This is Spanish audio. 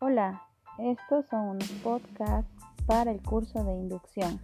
Hola, estos son unos podcasts para el curso de inducción.